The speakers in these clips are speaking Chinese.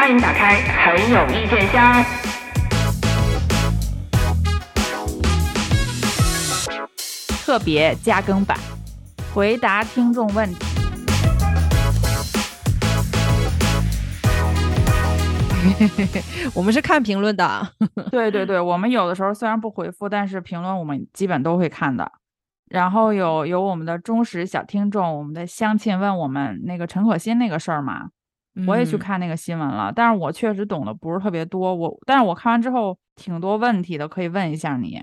欢迎打开很有意见箱。特别加更版，回答听众问题。我们是看评论的，对对对，我们有的时候虽然不回复，但是评论我们基本都会看的。然后有有我们的忠实小听众，我们的乡亲问我们那个陈可辛那个事儿嘛，我也去看那个新闻了，但是我确实懂得不是特别多，我但是我看完之后挺多问题的，可以问一下你。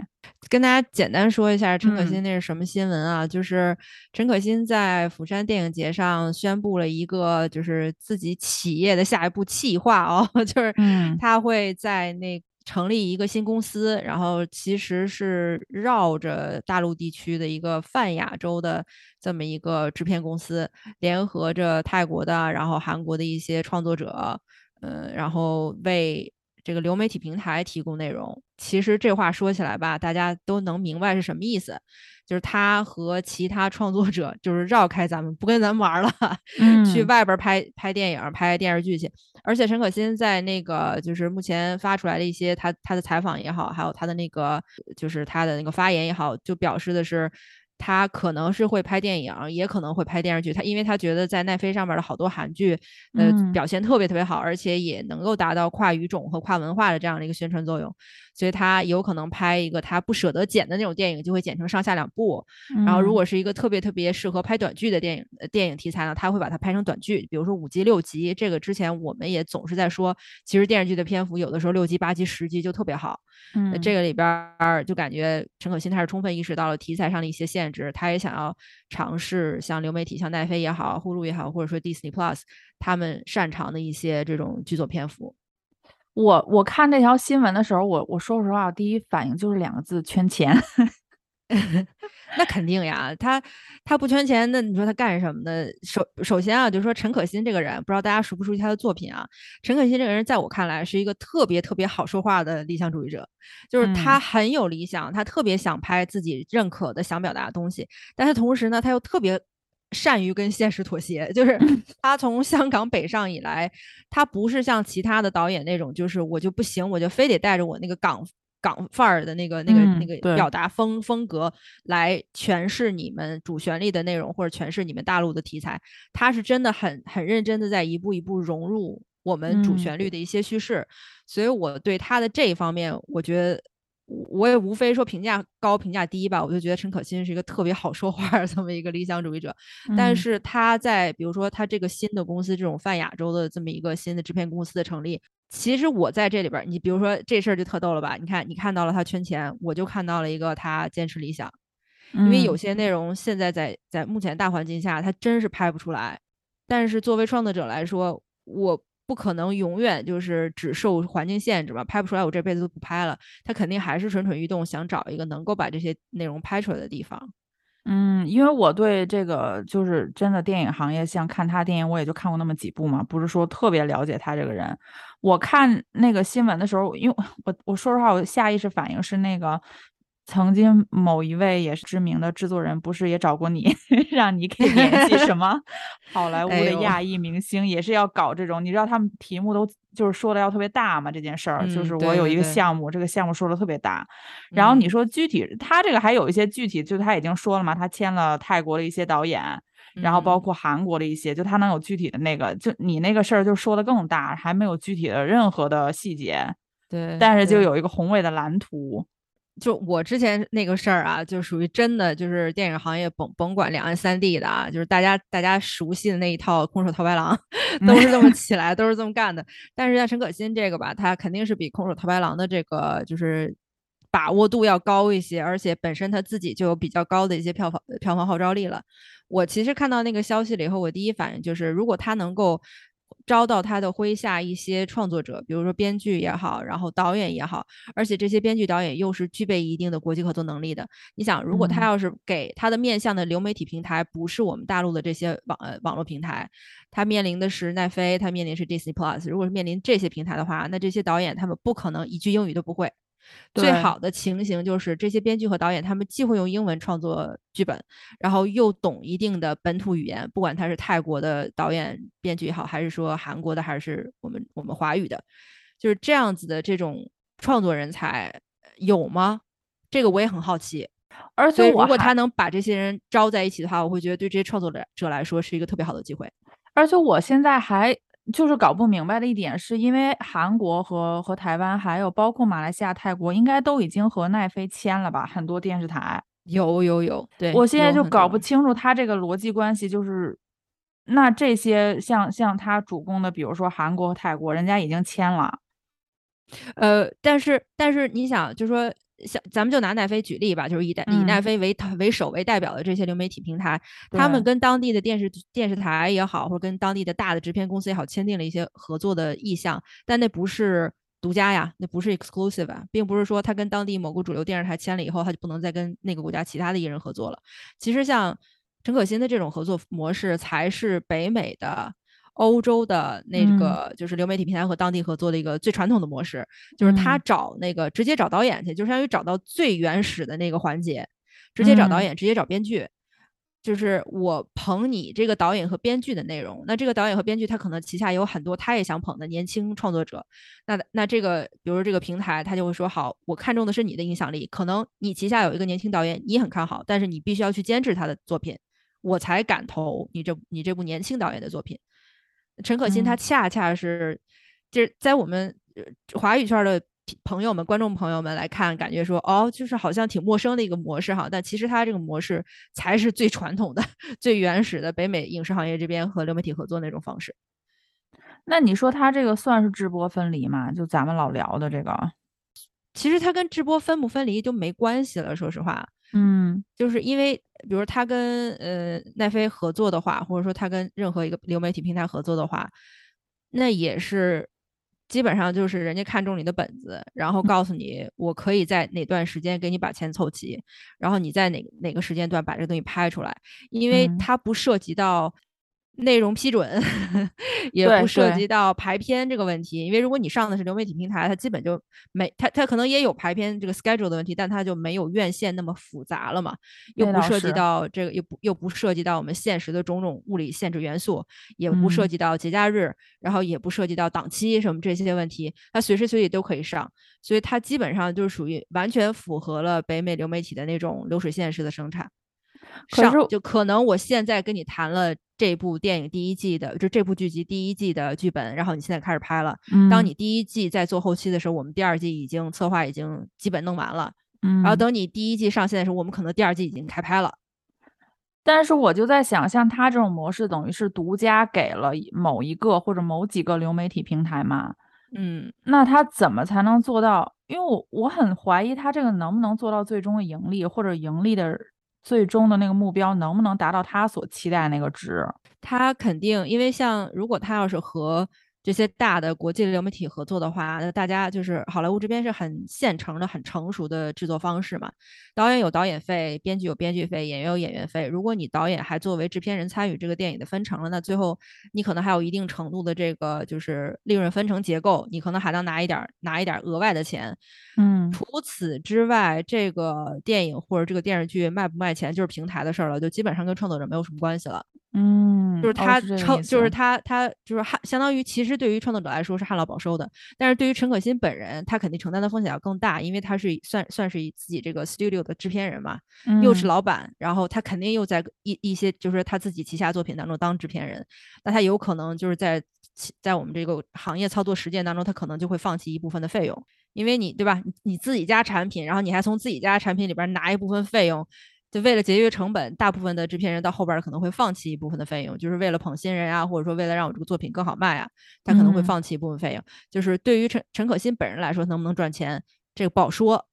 跟大家简单说一下陈可辛那是什么新闻啊？就是陈可辛在釜山电影节上宣布了一个就是自己企业的下一步企划哦，就是他会在那。成立一个新公司，然后其实是绕着大陆地区的一个泛亚洲的这么一个制片公司，联合着泰国的，然后韩国的一些创作者，嗯，然后为这个流媒体平台提供内容。其实这话说起来吧，大家都能明白是什么意思。就是他和其他创作者，就是绕开咱们，不跟咱们玩了，去外边拍拍电影、拍电视剧去。而且陈可辛在那个就是目前发出来的一些他他的采访也好，还有他的那个就是他的那个发言也好，就表示的是。他可能是会拍电影，也可能会拍电视剧。他因为他觉得在奈飞上面的好多韩剧，呃，表现特别特别好，而且也能够达到跨语种和跨文化的这样的一个宣传作用，所以他有可能拍一个他不舍得剪的那种电影，就会剪成上下两部。然后如果是一个特别特别适合拍短剧的电影呃电影题材呢，他会把它拍成短剧，比如说五集六集。这个之前我们也总是在说，其实电视剧的篇幅有的时候六集八集十集就特别好。嗯，这个里边就感觉陈可辛他是充分意识到了题材上的一些限制。他也想要尝试像流媒体，像奈飞也好，呼噜也好，或者说 Disney Plus，他们擅长的一些这种剧作篇幅。我我看那条新闻的时候，我我说实话，第一反应就是两个字：圈钱。那肯定呀，他他不圈钱，那你说他干什么呢？首首先啊，就是说陈可辛这个人，不知道大家熟不熟悉他的作品啊？陈可辛这个人，在我看来是一个特别特别好说话的理想主义者，就是他很有理想，他特别想拍自己认可的、想表达的东西，但是同时呢，他又特别善于跟现实妥协。就是 他从香港北上以来，他不是像其他的导演那种，就是我就不行，我就非得带着我那个港。港范儿的那个、那个、那个表达风风格来诠释你们主旋律的内容，或者诠释你们大陆的题材，他是真的很很认真的在一步一步融入我们主旋律的一些叙事，所以我对他的这一方面，我觉得我也无非说评价高评价低吧，我就觉得陈可辛是一个特别好说话这么一个理想主义者，但是他在比如说他这个新的公司这种泛亚洲的这么一个新的制片公司的成立。其实我在这里边，你比如说这事儿就特逗了吧？你看，你看到了他圈钱，我就看到了一个他坚持理想。因为有些内容现在在在目前大环境下，他真是拍不出来。但是作为创作者来说，我不可能永远就是只受环境限制吧，拍不出来，我这辈子都不拍了。他肯定还是蠢蠢欲动，想找一个能够把这些内容拍出来的地方。嗯，因为我对这个就是真的电影行业，像看他电影，我也就看过那么几部嘛，不是说特别了解他这个人。我看那个新闻的时候，因为 我我说实话，我下意识反应是那个。曾经某一位也是知名的制作人，不是也找过你，让你给联系什 么好莱坞的亚裔明星，也是要搞这种。你知道他们题目都就是说的要特别大嘛？这件事儿就是我有一个项目，这个项目说的特别大。然后你说具体，他这个还有一些具体，就他已经说了嘛，他签了泰国的一些导演，然后包括韩国的一些，就他能有具体的那个，就你那个事儿就说的更大，还没有具体的任何的细节。对，但是就有一个宏伟的蓝图。就我之前那个事儿啊，就属于真的，就是电影行业甭甭管两岸三地的啊，就是大家大家熟悉的那一套空手套白狼，都是这么 起来，都是这么干的。但是像陈可辛这个吧，他肯定是比空手套白狼的这个就是把握度要高一些，而且本身他自己就有比较高的一些票房票房号召力了。我其实看到那个消息了以后，我第一反应就是，如果他能够。招到他的麾下一些创作者，比如说编剧也好，然后导演也好，而且这些编剧导演又是具备一定的国际合作能力的。你想，如果他要是给他的面向的流媒体平台不是我们大陆的这些网呃网络平台，他面临的是奈飞，他面临是 Disney Plus。如果是面临这些平台的话，那这些导演他们不可能一句英语都不会。最好的情形就是这些编剧和导演他们既会用英文创作剧本，然后又懂一定的本土语言，不管他是泰国的导演编剧也好，还是说韩国的，还是我们我们华语的，就是这样子的这种创作人才呃有吗？这个我也很好奇。而所以如果他能把这些人招在一起的话，我会觉得对这些创作者者来说是一个特别好的机会。而且我现在还就是搞不明白的一点，是因为韩国和和台湾，还有包括马来西亚、泰国，应该都已经和奈飞签了吧？很多电视台，有有有，对，我现在就搞不清楚他这个逻辑关系，就是那这些像像他主攻的，比如说韩国和泰国，人家已经签了，呃，但是但是你想，就说像咱们就拿奈飞举例吧，就是以代以奈嗯飞为为首为代表的这些流媒体平台，他们跟当地的电视电视台也好，或者跟当地的大的制片公司也好，签订了一些合作的意向，但那不是独家呀，那不是 exclusive 啊，并不是说他跟当地某个主流电视台签了以后，他就不能再跟那个国家其他的艺人合作了。其实像陈可辛的这种合作模式，才是北美的。欧洲的那嗯个就是流媒体平台和当地合作的一个最传统的模式，就是他嗯找那个直接找导演去，就相当于找到最原始的那个环节，直接找导嗯演，直接找编剧。就是我捧你这个导演和编剧的内容，那这个导演和编剧他可能旗下有很多他也想捧的年轻创作者，那那这个比如说这个平台他就会说好，我看中的是你的影响力，可能你旗下有一个年轻导演你很看好，但是你必须要去监制他的作品，我才敢投你这你这部年轻导演的作品。陈可辛他嗯恰恰是，就是在我们呃华语圈的朋友们、观众朋友们来看，感觉说哦，就是好像挺陌生的一个模式哈，但其实他这个模式才是最传统的、最原始的北美影视行业这边和流媒体合作那种方式。那你说他这个算是直播分离吗？就咱们老聊的这个，其实他跟直播分不分离就没关系了，说实话，嗯。就是因为比如他跟呃奈飞合作的话，或者说他跟任何一个流媒体平台合作的话，那也是基本上就是人家看中你的本子，然后告诉你我可以在哪段时间给你把钱凑齐，然后你在哪哪个时间段把这个东西拍出来，因为嗯。它不涉及到。内容批准 也不涉及到排片这个问题，因为如果你上的是流媒体平台，它基本就没它它可能也有排片这个 schedule 的问题，但它就没有院线那么复杂了嘛。又不涉及到这个，又不又不涉及到我们现实的种种物理限制元素，也不涉嗯及到节假日，然后也不涉及到档期什么这些问题，它随时随地都可以上，所以它基本上就是属于完全符合了北美流媒体的那种流水线式的生产。可是上就可能我现在跟你谈了这部电影第一季的，就这部剧集第一季的剧本，然后你现在开始拍了。当嗯你第一季在做后期的时候，我们第二季已经策划已经基本弄完了。嗯，然后等你第一季上线的时候，我们可能第二季已经开拍了。但是我就在想，像他这种模式，等于是独家给了某一个或者某几个流媒体平台嘛？嗯，那他怎么才能做到？因为我我很怀疑他这个能不能做到最终的盈利，或者盈利的最终的那个目标能不能达到他所期待那个值？他肯定，因为像如果他要是和这些大的国际流媒体合作的话，那大家就是好莱坞这边是很现成的、很成熟的制作方式嘛。导演有导演费，编剧有编剧费，演员有演员费。如果你导演还作为制片人参与这个电影的分成了，那最后你可能还有一定程度的这个就是利润分成结构，你可能还能拿一点儿拿一点儿额外的钱。嗯除此之外，这个电影或者这个电视剧卖不卖钱就是平台的事儿了，就基本上跟创作者没有什么关系了。嗯，就是他撑，意就是他他就是汉，相当于其实对于创作者来说是旱涝保收的，但是对于陈可辛本人，他肯定承担的风险要更大，因为他是算算是以自己这个 studio 的制片人嘛，又是嗯老板，然后他肯定又在一一些就是他自己旗下作品当中当制片人，那他有可能就是在在我们这个行业操作实践当中，他可能就会放弃一部分的费用，因为你对吧？你你自己家产品，然后你还从自己家产品里边拿一部分费用。就为了节约成本，大部分的制片人到后边儿可能会放弃一部分的费用，就是为了捧新人啊，或者说为了让我这个作品更好卖啊，他可能会嗯放弃一部分费用。就是对于陈陈可辛本人来说，能不能赚钱，这个不好说。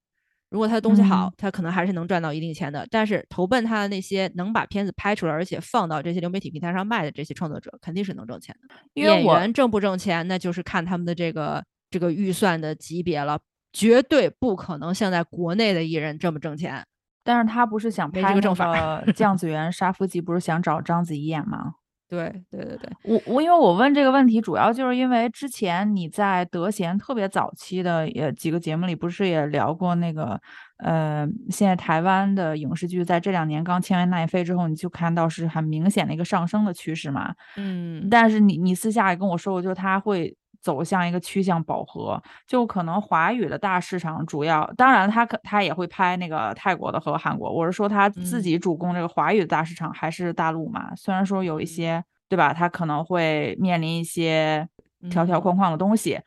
如果他的东西好，嗯他可能还是能赚到一定钱的。但是投奔他的那些能把片子拍出来，而且放到这些流媒体平台上卖的这些创作者，肯定是能挣钱的。演因为我员挣不挣钱，那就是看他们的这个这个预算的级别了，绝对不可能像在国内的艺人这么挣钱。但是他不是想拍这个正法《酱子园杀夫记》，不是想找章子怡演吗？对对对对，我我因为我问这个问题，主要就是因为之前你在德贤特别早期的也几个节目里，不是也聊过那个呃，现在台湾的影视剧在这两年刚签完奈飞之后，你就看到是很明显的一个上升的趋势嘛。嗯，但是你你私下也跟我说过，就是它会走向一个趋向饱和，就可能华语的大市场主要，当然他可他也会拍那个泰国的和韩国，我是说他自嗯己主攻这个华语的大市场还是大陆嘛，虽然说有一些。对吧？他可能会面临一些条条嗯框框的东西，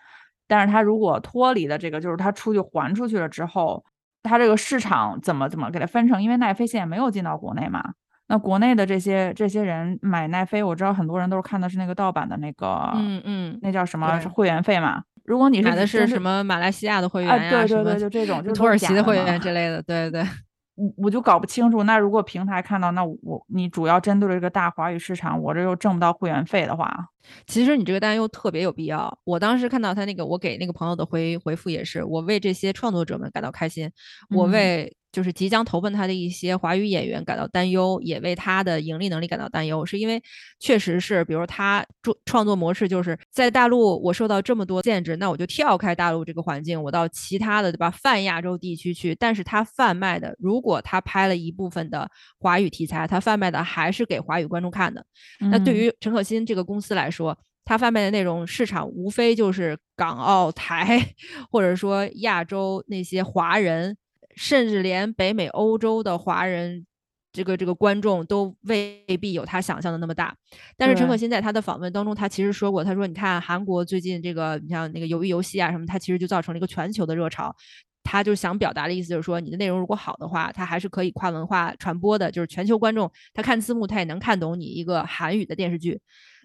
但是他如果脱离了这个，就是他出去还出去了之后，他这个市场怎么怎么给它分成？因为奈飞现在没有进到国内嘛，那国内的这些这些人买奈飞，我知道很多人都是看的是那个盗版的那个，嗯嗯，那叫什么会员费嘛？如果你是买的是什么马来西亚的会员啊？呀、什么对对对，就这种，就土耳其的会员之类的，对对对。我我就搞不清楚，那如果平台看到，那我你主要针对这个大华语市场，我这又挣不到会员费的话，其实你这个担忧特别有必要。我当时看到他那个，我给那个朋友的回回复也是，我为这些创作者们感到开心，我嗯为就是即将投奔他的一些华语演员感到担忧，也为他的盈利能力感到担忧，是因为确实是，比如他创创作模式就是在大陆我受到这么多限制，那我就跳开大陆这个环境，我到其他的对吧泛亚洲地区去，但是他贩卖的，如果他拍了一部分的华语题材，他贩卖的还是给华语观众看的。那对嗯。于陈可辛这个公司来说，他贩卖的内容市场无非就是港澳台，或者说亚洲那些华人，甚至连北美、欧洲的华人。这个这个观众都未必有他想象的那么大，但是陈可辛在他的访问当中，他其实说过，他说：“你看韩国最近这个，你像那个鱿鱼游戏啊什么，它其实就造成了一个全球的热潮。他就想表达的意思就是说，你的内容如果好的话，它还是可以跨文化传播的，就是全球观众他看字幕他也能看懂你一个韩语的电视剧。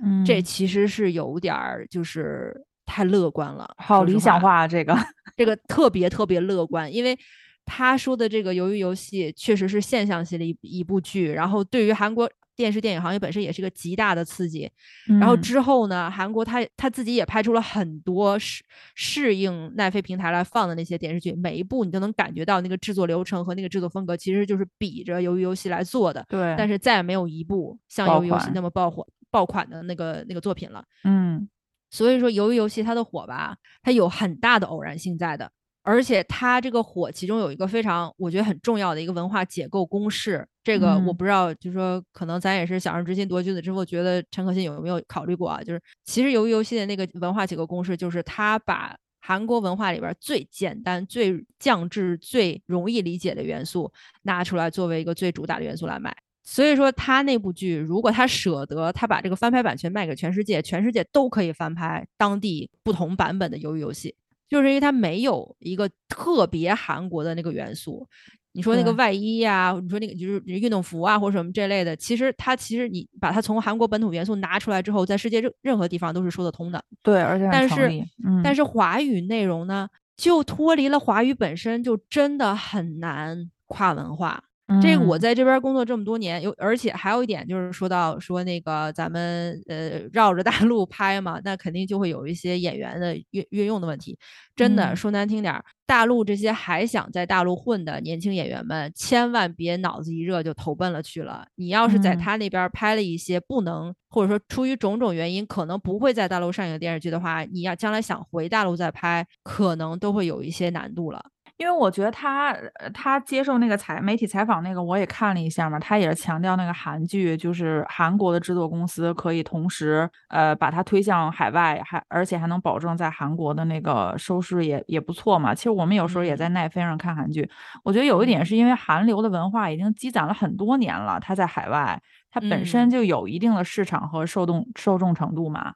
嗯，这其实是有点儿就是太乐观了，好理想，化啊这个，这个特别特别乐观，因为他说的这个鱿鱼游戏确实是现象级的一一部剧，然后对于韩国电视电影行业本身也是一个极大的刺激。然后嗯之后呢，韩国他他自己也拍出了很多适适应奈飞平台来放的那些电视剧，每一部你都能感觉到那个制作流程和那个制作风格其实就是比着鱿鱼游戏来做的，对，但是再也没有一部像鱿鱼游戏那么爆火爆款的那个那个作品了。嗯所以说，鱿鱼游戏它的火吧，它有很大的偶然性在的，而且它这个火其中有一个非常我觉得很重要的一个文化解构公式。这个我嗯不知道，就是说可能咱也是小人之心夺君子之腹，觉得陈可辛有没有考虑过啊？就是其实鱿鱼游戏的那个文化解构公式，就是他把韩国文化里边最简单、最降智、最容易理解的元素拿出来作为一个最主打的元素来卖。所以说，他那部剧如果他舍得，他把这个翻拍版权卖给全世界，全世界都可以翻拍当地不同版本的鱿鱼游戏，就是因为它没有一个特别韩国的那个元素。你说那个外衣呀、你说那个就是运动服啊，或者什么这类的，其实它其实你把它从韩国本土元素拿出来之后，在世界任任何地方都是说得通的。对，而且很但是，嗯，但是华语内容呢，就脱离了华语本身，就真的很难跨文化。这个我嗯在这边工作这么多年，有而且还有一点就是说到说那个咱们呃绕着大 陆拍嘛，那肯定就会有一些演员的运运用的问题。真的嗯说难听点儿，大陆这些还想在大陆混的年轻演员们，千万别脑子一热就投奔了去了。你要是在嗯他那边拍了一些不能，或者说出于种种原因可能不会在大陆上映的电视剧的话，你要将来想回大陆再拍，可能都会有一些难度了。因为我觉得他呃他接受那个采媒体采访那个我也看了一下嘛，他也是强调那个韩剧就是韩国的制作公司可以同时呃把它推向海外，还而且还能保证在韩国的那个收视也也不错嘛。其实我们有时候也在奈飞上看韩剧，我觉得有一点嗯是因为韩流的文化已经积攒了很多年了，它在海外它本身嗯就有一定的市场和受众受众程度嘛。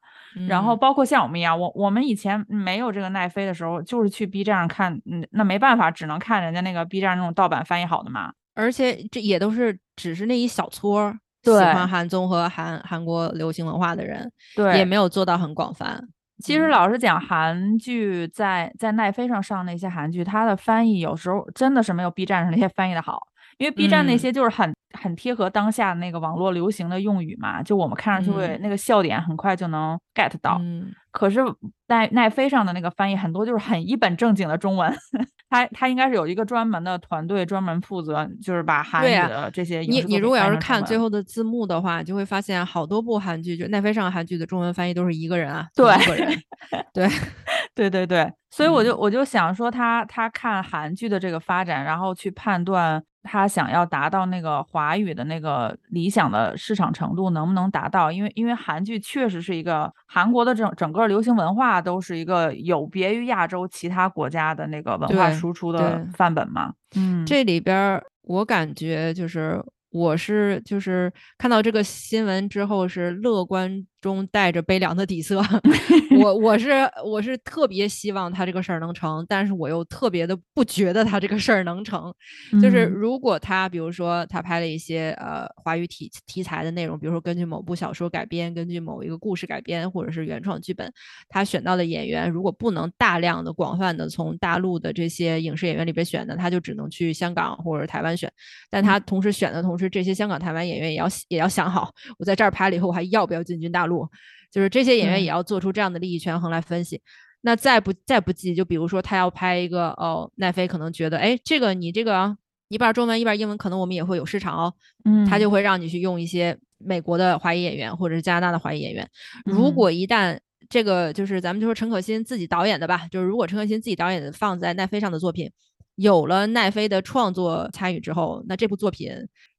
然后嗯包括像我们一样，我我们以前没有这个奈飞的时候，就是去 B 站上看，嗯，那没办法，只能看人家那个 B 站那种盗版翻译好的嘛。而且这也都是只是那一小撮儿喜欢韩综和韩韩国流行文化的人，对，也没有做到很广泛。其实嗯老实讲，韩剧在在奈飞上上那些韩剧，它的翻译有时候真的是没有 B 站上那些翻译的好，因为 B 站那嗯些就是很、很贴合当下那个网络流行的用语嘛，就我们看上去会、嗯。那个笑点很快就能 get 到。嗯。可是奈奈飞上的那个翻译很多就是很一本正经的中文，他他应该是有一个专门的团队，专门负责就是把韩语的这些影你你如果要是看最后。的字幕的话，就会发现好多部韩剧，就奈飞上的韩剧的中文翻译都是一个人啊，对一个人，对，对对对，所以我就嗯。我就想说他他看韩剧的这个发展，然后去判断他想要达到那个华语的那个理想的市场程度能不能达到，因为因为韩剧确实是一个韩国的整整个流行文化都是一个有别于亚洲其他国家的那个文化输出的范本嘛。嗯，这里边儿我感觉就是我是就是看到这个新闻之后是乐观中带着悲凉的底色，我我是我是特别希望他这个事儿能成，但是我又特别的不觉得他这个事儿能成。就是嗯如果他比如说他拍了一些呃华语题题材的内容，比如说根据某部小说改编，根据某一个故事改编，或者是原创剧本，他选到的演员如果不能大量的、广泛的从大陆的这些影视演员里边选的，他就只能去香港或者台湾选。但他同时选的同时，这些香港、台湾演员也要也要想好，我在这儿拍了以后，我还要不要进军大陆？就是这些演员也要做出这样的利益权衡来分析。那再不再不济，就比如说他要拍一个哦，奈飞可能觉得，哎，这个你这个啊一半中文一半英文，可能我们也会有市场哦，嗯，他就会让你去用一些美国的华裔演员或者是加拿大的华裔演员。如嗯果一旦这个就是咱们就说陈可辛自己导演的吧，就是如果陈可辛自己导演的放在奈飞上的作品，有了奈飞的创作参与之后，那这部作品。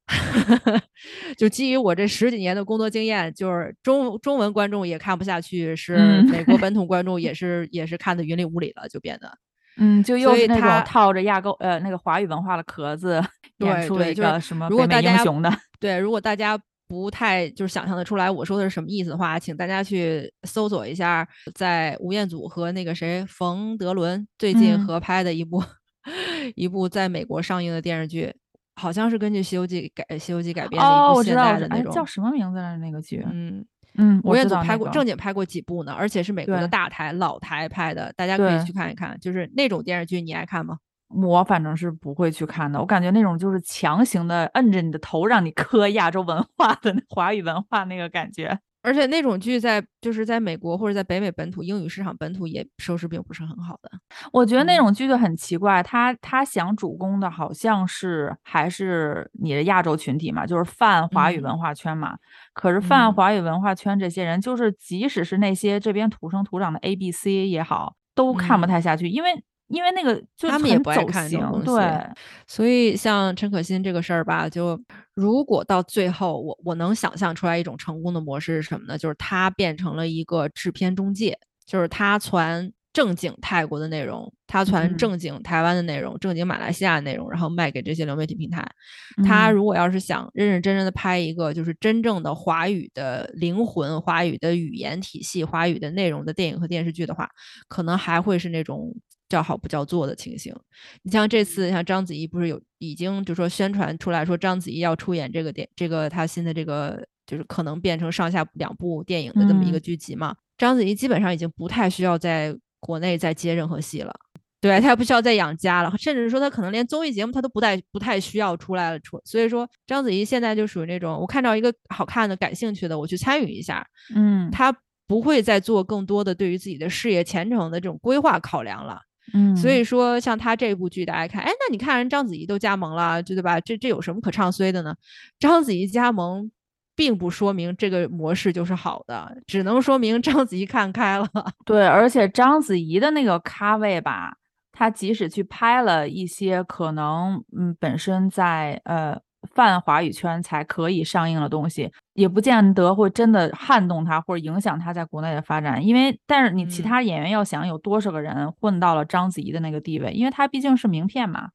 就基于我这十几年的工作经验，就是中中文观众也看不下去，是嗯。美国本土观众也 是也是看的云里雾里了，就变得。嗯，就又是那种他。套着亚购呃那个华语文化的壳子演对出了一个什么北美如果大家英雄的，对，如果大家不太就是想象的出来我说的是什么意思的话，请大家去搜索一下，在吴彦祖和那个谁冯德伦最近嗯。合拍的一部、一部在美国上映的电视剧，好像是根据《西游记》改《西游记》改编的哦，一部现代的那种。叫什么名字来着那个剧？嗯，嗯，吴我彦祖拍过，那个正经拍过几部呢，而且是美国的大台老台拍的，大家可以去看一看。就是那种电视剧，你爱看吗？我反正是不会去看的，我感觉那种就是强行的摁着你的头让你磕亚洲文化的华语文化那个感觉。而且那种剧在就是在美国或者在北美本土英语市场本土也收视并不是很好的。我觉得那嗯。种剧就很奇怪，他他想主攻的好像是还是你的亚洲群体嘛，就是泛华语文嗯化圈嘛。可是泛嗯。华语文化圈这些人，就是即使是那些这边土生土长的 A B C 也好，都看不嗯。太下去，因为因为那个就他们也很不爱看这种，东西。对，所以像陈可辛这个事儿吧，就如果到最后我我能想象出来一种成功的模式是什么呢？就是他变成了一个制片中介，就是他传正经泰国的内容，他传嗯正经台湾的内容，正经马来西亚的内容，然后卖给这些流媒体平台。他嗯如果要是想认认真真的拍一个就是真正的华语的灵魂、华语的语言体系、华语的内容的电影和电视剧的话，可能还会是那种叫好不叫座的情形。你像这次，像章子怡不是有已经就说宣传出来说章子怡要出演这个电这个她新的这个就是可能变成上下两部电影的这么一个嗯剧集嘛？章子怡基本上已经不太需要在国内再接任何戏了。对他也不需要再养家了，甚至说他可能连综艺节目他都不太不太需要出来了出，所以说章子怡现在就属于那种我看到一个好看的、感兴趣的，我去参与一下，嗯他不会再做更多的对于自己的事业前程的这种规划考量了。嗯，所以说，像他这部剧，大家看，哎，那你看人章子怡都加盟了，对吧？这这有什么可唱衰的呢？章子怡加盟，并不说明这个模式就是好的，只能说明章子怡看开了。对，而且章子怡的那个咖位吧，她即使去拍了一些可能嗯本身在呃泛华语圈才可以上映的东西，也不见得会真的撼动她或者影响她在国内的发展。因为但是你其嗯他演员要想有多少个人混到了章子怡的那个地位，因为她毕竟是名片嘛。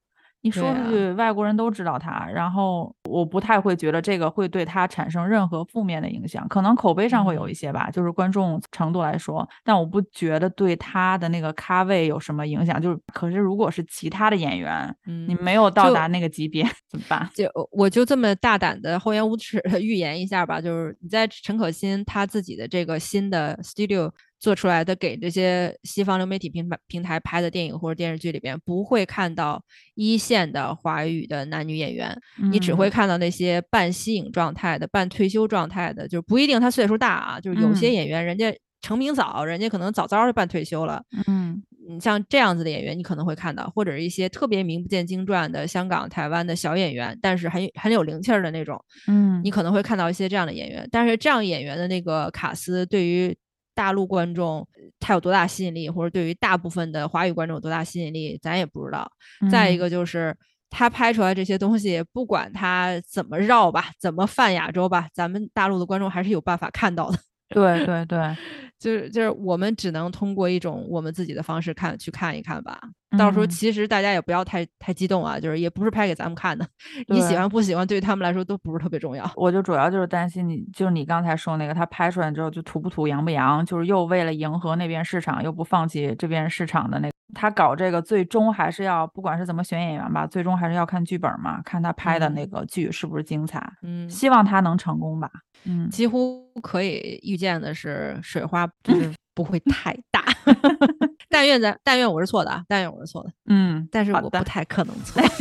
你说出去，外国人都知道她，然后我不太会觉得这个会对他产生任何负面的影响，可能口碑上会有一嗯些吧，就是观众程度来说，但我不觉得对他的那个咖位有什么影响。就是，可是如果是其他的演员，嗯你没有到达那个级别怎么办？就我就这么大胆的厚颜无耻的 预言一下吧，就是你在陈可辛他自己的这个新的 studio 做出来的，给这些西方流媒体平台平台拍的电影或者电视剧里边，不会看到一线的华语的男女演员，你只会嗯看到那些半息影状态的、半退休状态的，就是不一定他岁数大啊，就是有些嗯。演员人家成名早，人家可能早早就半退休了，嗯。你像这样子的演员，你可能会看到，或者是一些特别名不见经传的香港、台湾的小演员，但是很很有灵气儿的那种，嗯。你可能会看到一些这样的演员。但是这样演员的那个卡斯，对于大陆观众他有多大吸引力，或者对于大部分的华语观众有多大吸引力，咱也不知道。再一嗯。个就是他拍出来这些东西，不管他怎么绕吧，怎么泛亚洲吧，咱们大陆的观众还是有办法看到的。对对对，就是就是我们只能通过一种我们自己的方式看去看一看吧。到时候嗯其实大家也不要太太激动啊，就是也不是拍给咱们看的，你喜欢不喜欢对于他们来说都不是特别重要。我就主要就是担心你，就是你刚才说那个，他拍出来之后就土不土、洋不洋，就是又为了迎合那边市场，又不放弃这边市场的那个。他搞这个最终还是要，不管是怎么选演员吧，最终还是要看剧本嘛，看他拍的那嗯个剧是不是精彩。嗯，希望他能成功吧。嗯，几乎可以预见的是水花就是不会太大。但愿咱但愿我是错的啊，但愿我是错的，嗯，但是我不太可能错。